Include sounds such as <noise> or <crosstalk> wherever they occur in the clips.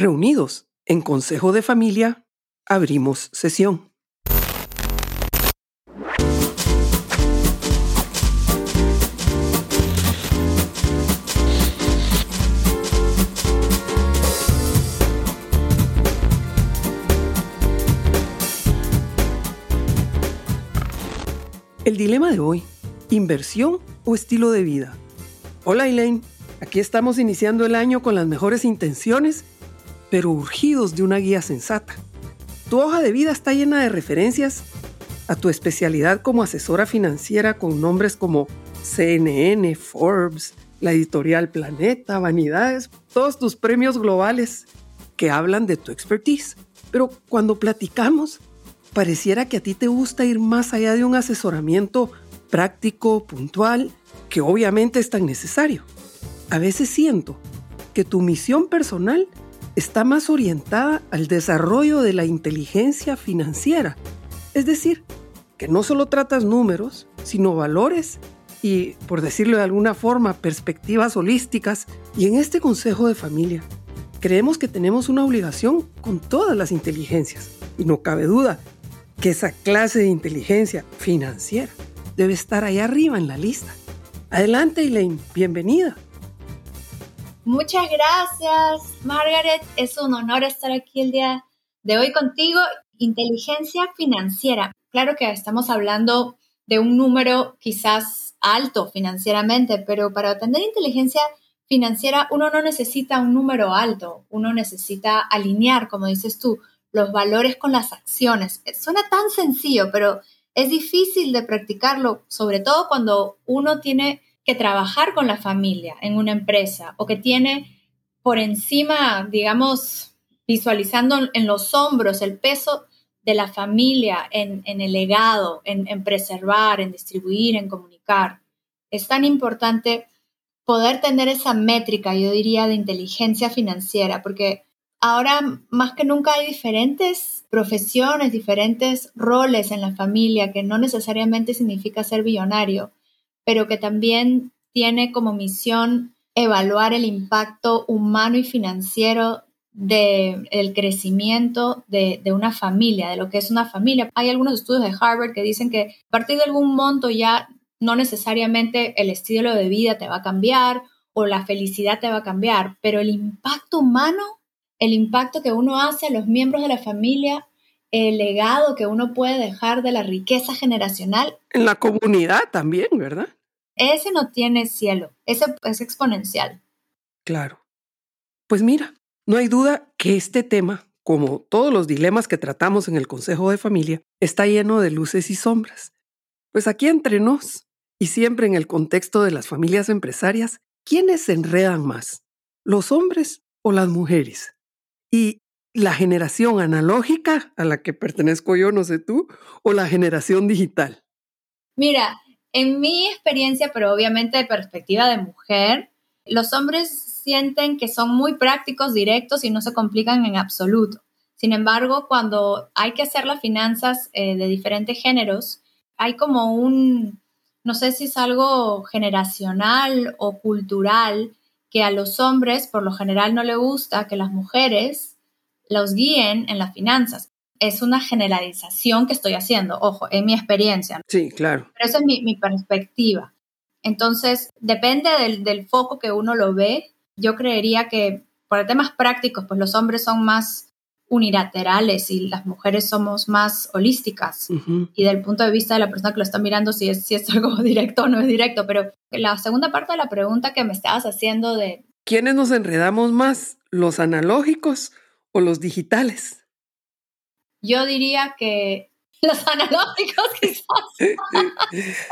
Reunidos en Consejo de Familia, abrimos sesión. El dilema de hoy, inversión o estilo de vida. Hola Elaine, aquí estamos iniciando el año con las mejores intenciones pero urgidos de una guía sensata. Tu hoja de vida está llena de referencias a tu especialidad como asesora financiera con nombres como CNN, Forbes, la editorial Planeta, Vanidades, todos tus premios globales que hablan de tu expertise. Pero cuando platicamos, pareciera que a ti te gusta ir más allá de un asesoramiento práctico, puntual, que obviamente es tan necesario. A veces siento que tu misión personal está más orientada al desarrollo de la inteligencia financiera. Es decir, que no solo tratas números, sino valores y, por decirlo de alguna forma, perspectivas holísticas. Y en este Consejo de Familia, creemos que tenemos una obligación con todas las inteligencias. Y no cabe duda que esa clase de inteligencia financiera debe estar ahí arriba en la lista. Adelante, Elaine, bienvenida. Muchas gracias, Margaret. Es un honor estar aquí el día de hoy contigo. Inteligencia financiera. Claro que estamos hablando de un número quizás alto financieramente, pero para tener inteligencia financiera uno no necesita un número alto, uno necesita alinear, como dices tú, los valores con las acciones. Suena tan sencillo, pero es difícil de practicarlo, sobre todo cuando uno tiene que trabajar con la familia en una empresa o que tiene por encima, digamos, visualizando en los hombros el peso de la familia en, el legado, en, en preservar, en distribuir, en comunicar. Es tan importante poder tener esa métrica, yo diría, de inteligencia financiera, porque ahora más que nunca hay diferentes profesiones, diferentes roles en la familia, que no necesariamente significa ser billonario, pero que también tiene como misión evaluar el impacto humano y financiero del crecimiento de, de, una familia, de lo que es una familia. Hay algunos estudios de Harvard que dicen que a partir de algún monto ya no necesariamente el estilo de vida te va a cambiar o la felicidad te va a cambiar, pero el impacto humano, el impacto que uno hace a los miembros de la familia, el legado que uno puede dejar de la riqueza generacional. En la comunidad también, ¿verdad? Ese no tiene cielo, ese es exponencial. Claro. Pues mira, no hay duda que este tema, como todos los dilemas que tratamos en el Consejo de Familia, está lleno de luces y sombras. Pues aquí entre nos, y siempre en el contexto de las familias empresarias, ¿quiénes se enredan más? ¿Los hombres o las mujeres? Y la generación analógica a la que pertenezco yo, no sé tú, o la generación digital? Mira, en mi experiencia, pero obviamente de perspectiva de mujer, los hombres sienten que son muy prácticos, directos y no se complican en absoluto. Sin embargo, cuando hay que hacer las finanzas eh, de diferentes géneros, hay como un, no sé si es algo generacional o cultural, que a los hombres por lo general no le gusta que las mujeres los guíen en las finanzas. Es una generalización que estoy haciendo, ojo, en mi experiencia. Sí, claro. Pero esa es mi, perspectiva. Entonces, depende del, del, foco que uno lo ve. Yo creería que por temas prácticos, pues los hombres son más unilaterales y las mujeres somos más holísticas. Y del punto de vista de la persona que lo está mirando, si es, si es <laughs> algo directo o no es directo. Pero la segunda parte de la pregunta que me estabas haciendo de... ¿Quiénes nos enredamos más? ¿Los analógicos o los digitales? Yo diría que <laughs> los analógicos <laughs> quizás. <laughs>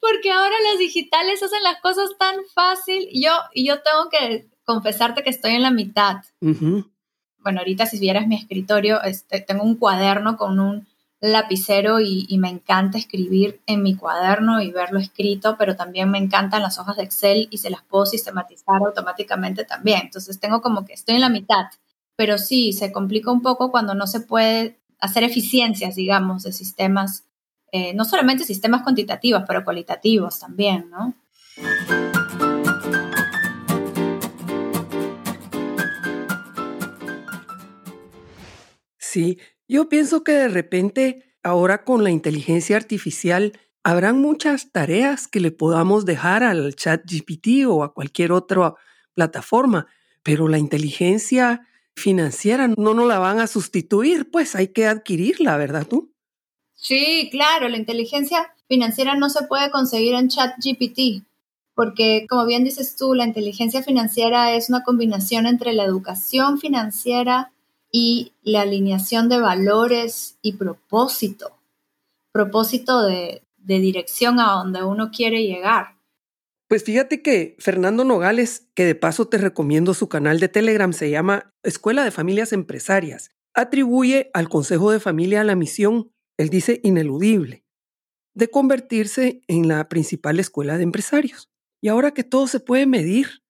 Porque ahora los digitales hacen las cosas tan fácil. Yo, yo tengo que confesarte que estoy en la mitad. Bueno, ahorita si vieras mi escritorio, este, tengo un cuaderno con un lapicero y, y, me encanta escribir en mi cuaderno y verlo escrito, pero también me encantan las hojas de Excel y se las puedo sistematizar automáticamente también. Entonces tengo como que estoy en la mitad pero sí, se complica un poco cuando no se puede hacer eficiencias, digamos, de sistemas, eh, no solamente sistemas cuantitativos, pero cualitativos también, ¿no? Sí, yo pienso que de repente ahora con la inteligencia artificial habrán muchas tareas que le podamos dejar al chat GPT o a cualquier otra plataforma, pero la inteligencia financiera no nos la van a sustituir, pues hay que adquirirla, ¿verdad tú? Sí, claro, la inteligencia financiera no se puede conseguir en chat GPT, porque como bien dices tú, la inteligencia financiera es una combinación entre la educación financiera y la alineación de valores y propósito, propósito de, dirección a donde uno quiere llegar. Pues fíjate que Fernando Nogales, que de paso te recomiendo su canal de Telegram, se llama Escuela de Familias Empresarias, atribuye al Consejo de Familia la misión, él dice ineludible, de convertirse en la principal escuela de empresarios. Y ahora que todo se puede medir,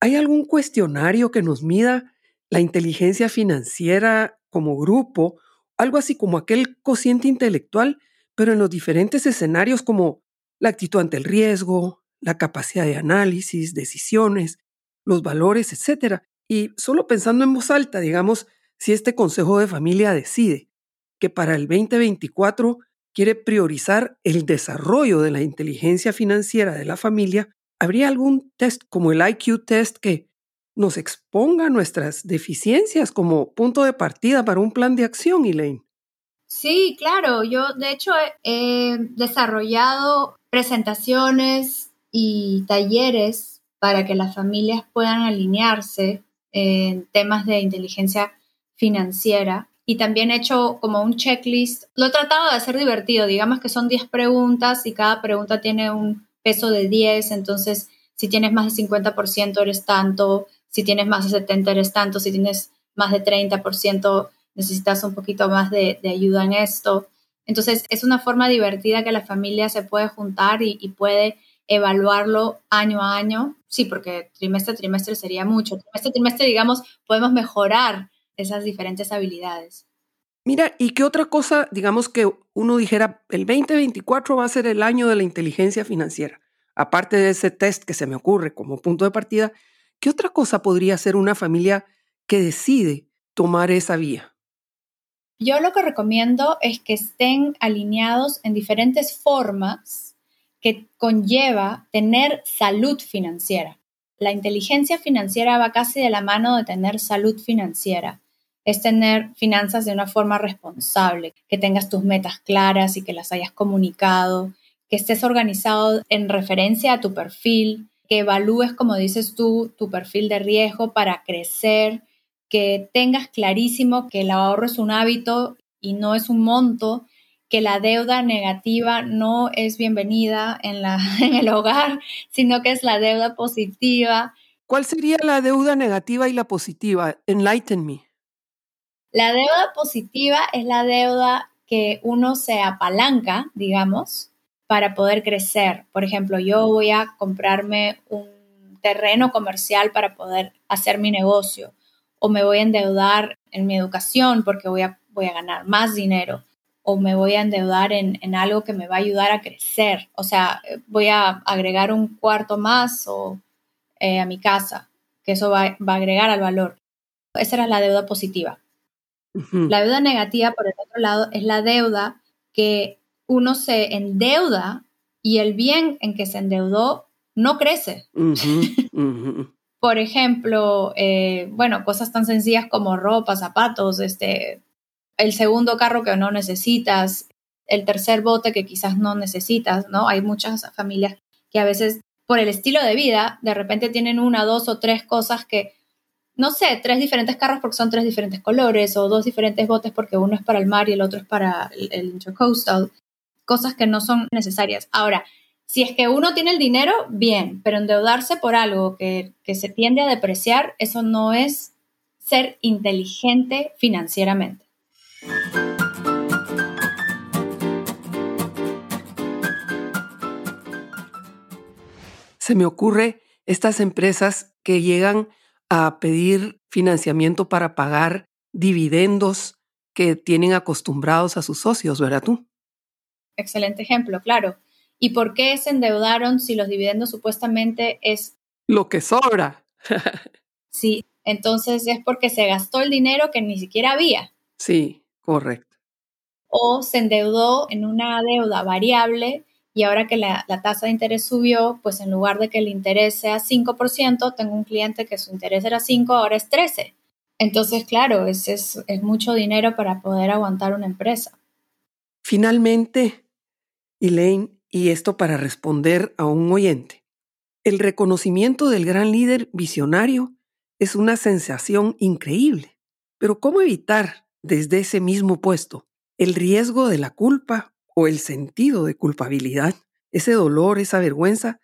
¿hay algún cuestionario que nos mida la inteligencia financiera como grupo, algo así como aquel cociente intelectual, pero en los diferentes escenarios como la actitud ante el riesgo, la capacidad de análisis, decisiones, los valores, etc. Y solo pensando en voz alta, digamos, si este Consejo de Familia decide que para el 2024 quiere priorizar el desarrollo de la inteligencia financiera de la familia, ¿habría algún test como el IQ test que nos exponga nuestras deficiencias como punto de partida para un plan de acción, Elaine. Sí, claro. Yo, de hecho, he desarrollado presentaciones y talleres para que las familias puedan alinearse en temas de inteligencia financiera. Y también he hecho como un checklist. Lo he tratado de hacer divertido. Digamos que son 10 preguntas y cada pregunta tiene un peso de 10. Entonces, si tienes más de 50% eres tanto, si tienes más de 70 eres tanto, si tienes más de 30% necesitas un poquito más de, ayuda en esto. Entonces es una forma divertida que la familia se puede juntar y, puede evaluarlo año a año. Sí, porque trimestre a trimestre sería mucho. Trimestre a trimestre, digamos, podemos mejorar esas diferentes habilidades. Mira, ¿y qué otra cosa, digamos que uno dijera, el 2024 va a ser el año de la inteligencia financiera? Aparte de ese test que se me ocurre como punto de partida, ¿Qué otra cosa podría hacer una familia que decide tomar esa vía? Yo lo que recomiendo es que estén alineados en diferentes formas que conlleva tener salud financiera. La inteligencia financiera va casi de la mano de tener salud financiera. Es tener finanzas de una forma responsable, que tengas tus metas claras y que las hayas comunicado, que estés organizado en referencia a tu perfil, que evalúes, como dices tú, tu perfil de riesgo para crecer, que tengas clarísimo que el ahorro es un hábito y no es un monto, que la deuda negativa no es bienvenida en, la, <laughs> en el hogar, sino que es la deuda positiva. ¿Cuál sería la deuda negativa y la positiva? Enlighten me. La deuda positiva es la deuda que uno se apalanca, digamos, para poder crecer. Por ejemplo, yo voy a comprarme un terreno comercial para poder hacer mi negocio o me voy a endeudar en mi educación porque voy a, voy a ganar más dinero o me voy a endeudar en, algo que me va a ayudar a crecer. O sea, voy a agregar un cuarto más o, eh, a mi casa, que eso va, va, a agregar al valor. Esa era la deuda positiva. La deuda negativa, por el otro lado, es la deuda que uno se endeuda y el bien en que se endeudó no crece. <laughs> Por ejemplo, eh, bueno, cosas tan sencillas como ropa, zapatos, este, el segundo carro que no necesitas, el tercer bote que quizás no necesitas, ¿no? Hay muchas familias que a veces por el estilo de vida, de repente tienen una, dos o tres cosas que, no sé, tres diferentes carros porque son tres diferentes colores o dos diferentes botes porque uno es para el mar y el otro es para el, intercoastal cosas que no son necesarias. Ahora, si es que uno tiene el dinero, bien, pero endeudarse por algo que, que se tiende a depreciar, eso no es ser inteligente financieramente. Se me ocurre estas empresas que llegan a pedir financiamiento para pagar dividendos que tienen acostumbrados a sus socios, ¿verdad tú? excelente ejemplo, claro. ¿Y por qué se endeudaron si los dividendos supuestamente es... Lo que sobra. <laughs> sí, entonces es porque se gastó el dinero que ni siquiera había. Sí. Correcto. O se endeudó en una deuda variable y ahora que la, tasa de interés subió, pues en lugar de que el interés sea 5%, tengo un cliente que su interés era 5, ahora es 13. Entonces, claro, es, es, es mucho dinero para poder aguantar una empresa. Finalmente, Elaine, y esto para responder a un oyente, el reconocimiento del gran líder visionario es una sensación increíble, pero ¿cómo evitar desde ese mismo puesto el riesgo de la culpa o el sentido de culpabilidad, ese dolor, esa vergüenza,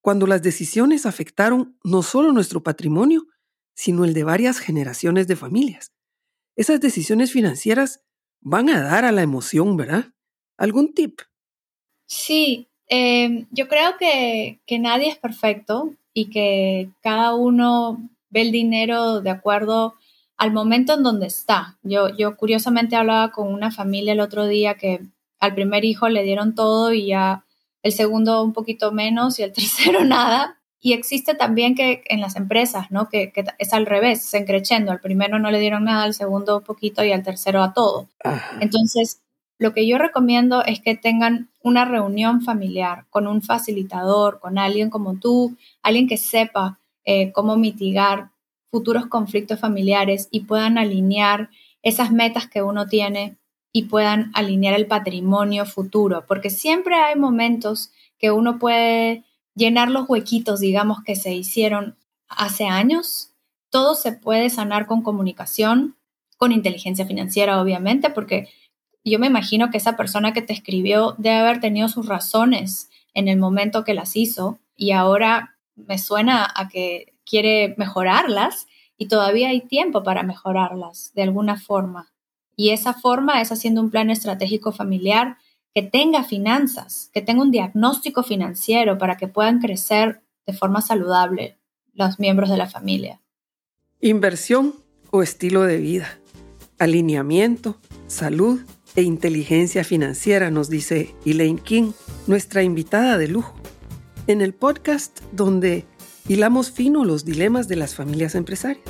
cuando las decisiones afectaron no solo nuestro patrimonio, sino el de varias generaciones de familias. Esas decisiones financieras van a dar a la emoción, ¿verdad? ¿Algún tip? Sí, em, yo creo que, que nadie es perfecto y que cada uno ve el dinero de acuerdo al momento en donde está. Yo, yo curiosamente hablaba con una familia el otro día que al primer hijo le dieron todo y ya el segundo un poquito menos y el <laughs> tercero nada. Y existe también que en las empresas, ¿no? Que, es al revés, se encrechendo. Al primero no le dieron nada, al segundo un poquito y al tercero a todo. Entonces, lo que yo recomiendo es que tengan una reunión familiar con un facilitador, con alguien como tú, alguien que sepa eh, cómo mitigar futuros conflictos familiares y puedan alinear esas metas que uno tiene y puedan alinear el patrimonio futuro, porque siempre hay momentos que uno puede llenar los huequitos, digamos, que se hicieron hace años. Todo se puede sanar con comunicación, con inteligencia financiera, obviamente, porque yo me imagino que esa persona que te escribió debe haber tenido sus razones en el momento que las hizo y ahora me suena a que quiere mejorarlas y todavía hay tiempo para mejorarlas de alguna forma. Y esa forma es haciendo un plan estratégico familiar que tenga finanzas, que tenga un diagnóstico financiero para que puedan crecer de forma saludable los miembros de la familia. Inversión o estilo de vida, alineamiento, salud e inteligencia financiera, nos dice Elaine King, nuestra invitada de lujo, en el podcast donde hilamos fino los dilemas de las familias empresarias.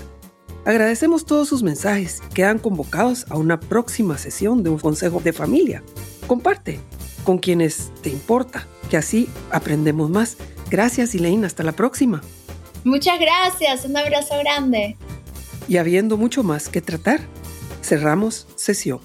Agradecemos todos sus mensajes. Quedan convocados a una próxima sesión de un consejo de familia. Comparte con quienes te importa, que así aprendemos más. Gracias, Elaine. Hasta la próxima. Muchas gracias. Un abrazo grande. Y habiendo mucho más que tratar, cerramos sesión.